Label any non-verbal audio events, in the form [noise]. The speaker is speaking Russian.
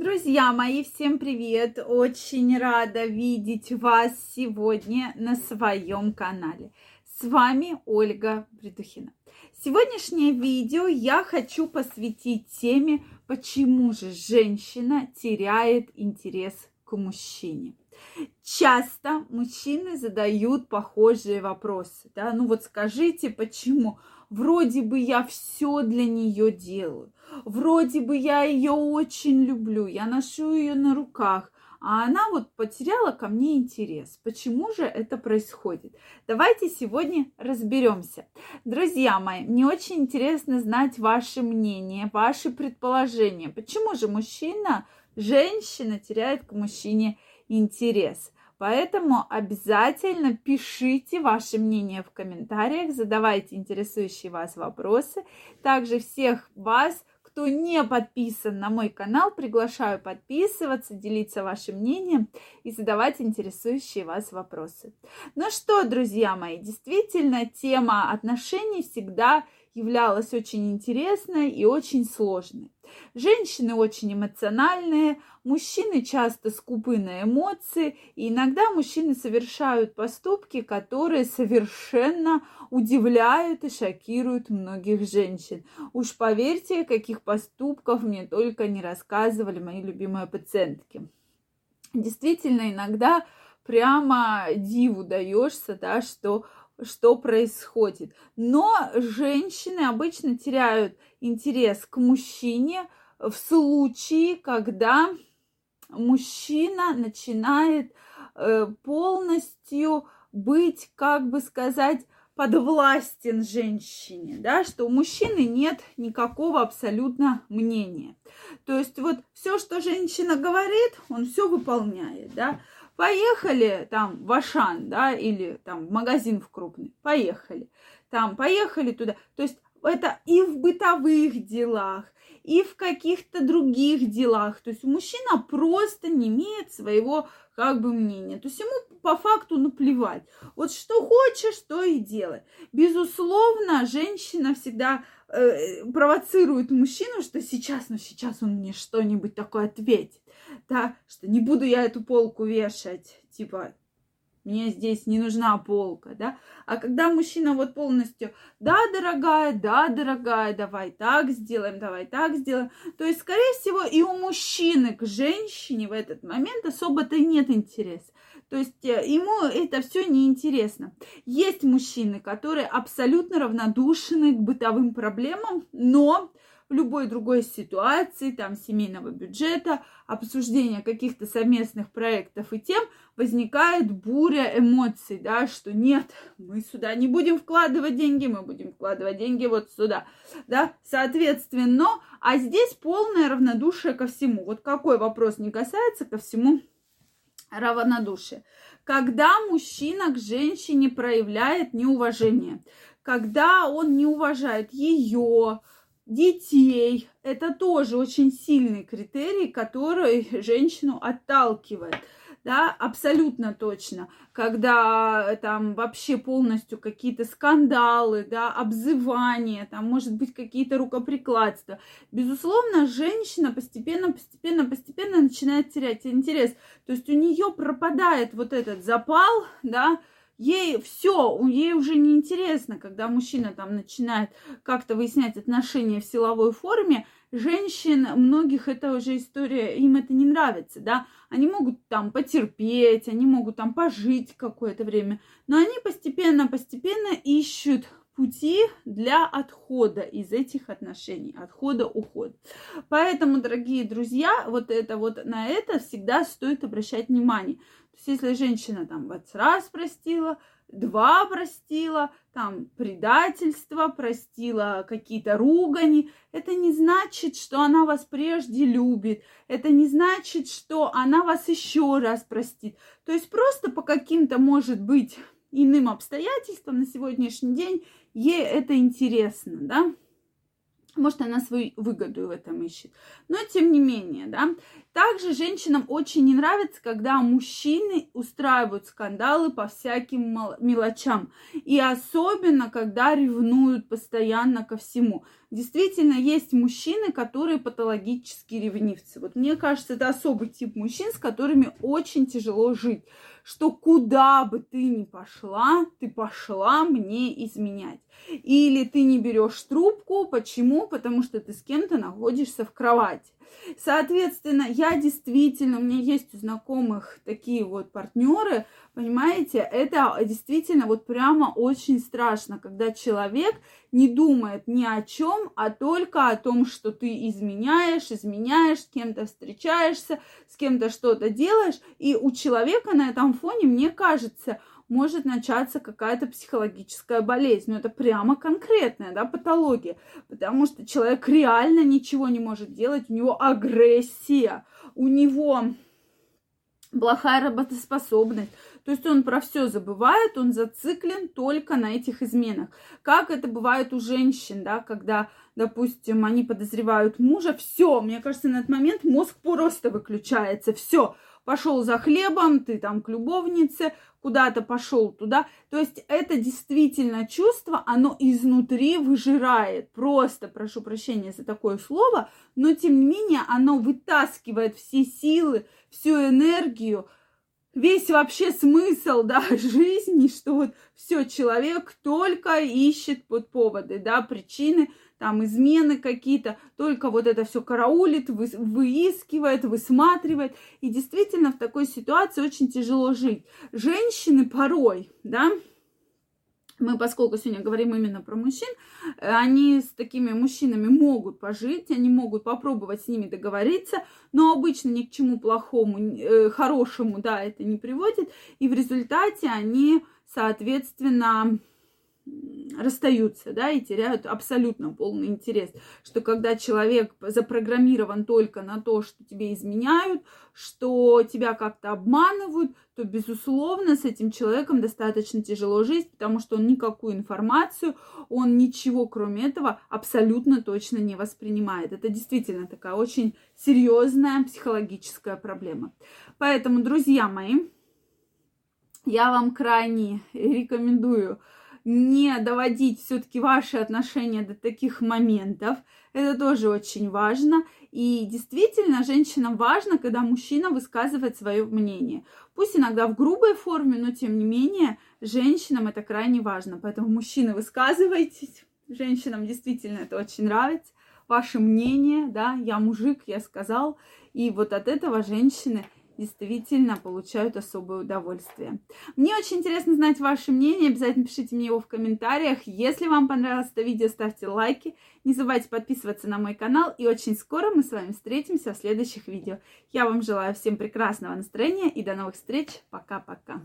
Друзья мои, всем привет! Очень рада видеть вас сегодня на своем канале. С вами Ольга Придухина. Сегодняшнее видео я хочу посвятить теме, почему же женщина теряет интерес к мужчине. Часто мужчины задают похожие вопросы. Да? Ну вот скажите, почему? Вроде бы я все для нее делаю. Вроде бы я ее очень люблю. Я ношу ее на руках. А она вот потеряла ко мне интерес. Почему же это происходит? Давайте сегодня разберемся. Друзья мои, мне очень интересно знать ваше мнение, ваши предположения. Почему же мужчина, женщина теряет к мужчине интерес? Поэтому обязательно пишите ваше мнение в комментариях, задавайте интересующие вас вопросы. Также всех вас, кто не подписан на мой канал, приглашаю подписываться, делиться вашим мнением и задавать интересующие вас вопросы. Ну что, друзья мои, действительно, тема отношений всегда являлась очень интересной и очень сложной. Женщины очень эмоциональные, мужчины часто скупы на эмоции, и иногда мужчины совершают поступки, которые совершенно удивляют и шокируют многих женщин. Уж поверьте, каких поступков мне только не рассказывали мои любимые пациентки. Действительно, иногда прямо диву даешься, да, что что происходит. Но женщины обычно теряют интерес к мужчине в случае, когда мужчина начинает э, полностью быть, как бы сказать, подвластен женщине, да, что у мужчины нет никакого абсолютно мнения. То есть вот все, что женщина говорит, он все выполняет, да. Поехали там в Ашан, да, или там в магазин в крупный. Поехали. Там, поехали туда. То есть это и в бытовых делах, и в каких-то других делах. То есть мужчина просто не имеет своего как бы мнения. То есть ему по факту наплевать. Вот что хочешь, то и делай. Безусловно, женщина всегда э, провоцирует мужчину, что сейчас, ну сейчас он мне что-нибудь такое ответит да, что не буду я эту полку вешать, типа, мне здесь не нужна полка, да. А когда мужчина вот полностью, да, дорогая, да, дорогая, давай так сделаем, давай так сделаем, то есть, скорее всего, и у мужчины к женщине в этот момент особо-то нет интереса. То есть э, ему это все неинтересно. Есть мужчины, которые абсолютно равнодушны к бытовым проблемам, но любой другой ситуации, там, семейного бюджета, обсуждения каких-то совместных проектов и тем, возникает буря эмоций, да, что нет, мы сюда не будем вкладывать деньги, мы будем вкладывать деньги вот сюда, да, соответственно, а здесь полное равнодушие ко всему. Вот какой вопрос не касается, ко всему равнодушие. Когда мужчина к женщине проявляет неуважение, когда он не уважает ее, детей. Это тоже очень сильный критерий, который женщину отталкивает. Да, абсолютно точно. Когда там вообще полностью какие-то скандалы, да, обзывания, там, может быть, какие-то рукоприкладства. Безусловно, женщина постепенно, постепенно, постепенно начинает терять интерес. То есть у нее пропадает вот этот запал, да, ей все, ей уже не интересно, когда мужчина там начинает как-то выяснять отношения в силовой форме, женщин, многих это уже история, им это не нравится, да, они могут там потерпеть, они могут там пожить какое-то время, но они постепенно-постепенно ищут пути для отхода из этих отношений, отхода, ухода. Поэтому, дорогие друзья, вот это вот на это всегда стоит обращать внимание. То есть, если женщина там вот раз простила, два простила, там предательство, простила какие-то ругани, это не значит, что она вас прежде любит, это не значит, что она вас еще раз простит. То есть просто по каким-то, может быть, иным обстоятельствам на сегодняшний день ей это интересно, да. Может, она свою выгоду в этом ищет. Но тем не менее, да. Также женщинам очень не нравится, когда мужчины устраивают скандалы по всяким мелочам. И особенно, когда ревнуют постоянно ко всему. Действительно, есть мужчины, которые патологически ревнивцы. Вот мне кажется, это особый тип мужчин, с которыми очень тяжело жить. Что куда бы ты ни пошла, ты пошла мне изменять. Или ты не берешь трубку. Почему? Потому что ты с кем-то находишься в кровати. Соответственно, я действительно, у меня есть у знакомых такие вот партнеры, понимаете, это действительно вот прямо очень страшно, когда человек не думает ни о чем, а только о том, что ты изменяешь, изменяешь, с кем-то встречаешься, с кем-то что-то делаешь, и у человека на этом фоне, мне кажется, может начаться какая-то психологическая болезнь. Но это прямо конкретная да, патология, потому что человек реально ничего не может делать, у него агрессия, у него плохая работоспособность. То есть он про все забывает, он зациклен только на этих изменах. Как это бывает у женщин, да, когда, допустим, они подозревают мужа, все, мне кажется, на этот момент мозг просто выключается, все, пошел за хлебом, ты там к любовнице, куда-то пошел туда. То есть это действительно чувство, оно изнутри выжирает. Просто, прошу прощения за такое слово, но тем не менее оно вытаскивает все силы, всю энергию, весь вообще смысл, [laughs] да, жизни, что вот все, человек только ищет под поводы, да, причины там измены какие-то, только вот это все караулит, вы, выискивает, высматривает. И действительно в такой ситуации очень тяжело жить. Женщины порой, да, мы, поскольку сегодня говорим именно про мужчин, они с такими мужчинами могут пожить, они могут попробовать с ними договориться, но обычно ни к чему плохому, э, хорошему, да, это не приводит, и в результате они, соответственно, расстаются, да, и теряют абсолютно полный интерес, что когда человек запрограммирован только на то, что тебе изменяют, что тебя как-то обманывают, то, безусловно, с этим человеком достаточно тяжело жить, потому что он никакую информацию, он ничего, кроме этого, абсолютно точно не воспринимает. Это действительно такая очень серьезная психологическая проблема. Поэтому, друзья мои, я вам крайне рекомендую не доводить все-таки ваши отношения до таких моментов. Это тоже очень важно. И действительно, женщинам важно, когда мужчина высказывает свое мнение. Пусть иногда в грубой форме, но тем не менее, женщинам это крайне важно. Поэтому, мужчины, высказывайтесь. Женщинам действительно это очень нравится. Ваше мнение, да, я мужик, я сказал. И вот от этого женщины действительно получают особое удовольствие. Мне очень интересно знать ваше мнение. Обязательно пишите мне его в комментариях. Если вам понравилось это видео, ставьте лайки. Не забывайте подписываться на мой канал. И очень скоро мы с вами встретимся в следующих видео. Я вам желаю всем прекрасного настроения и до новых встреч. Пока-пока.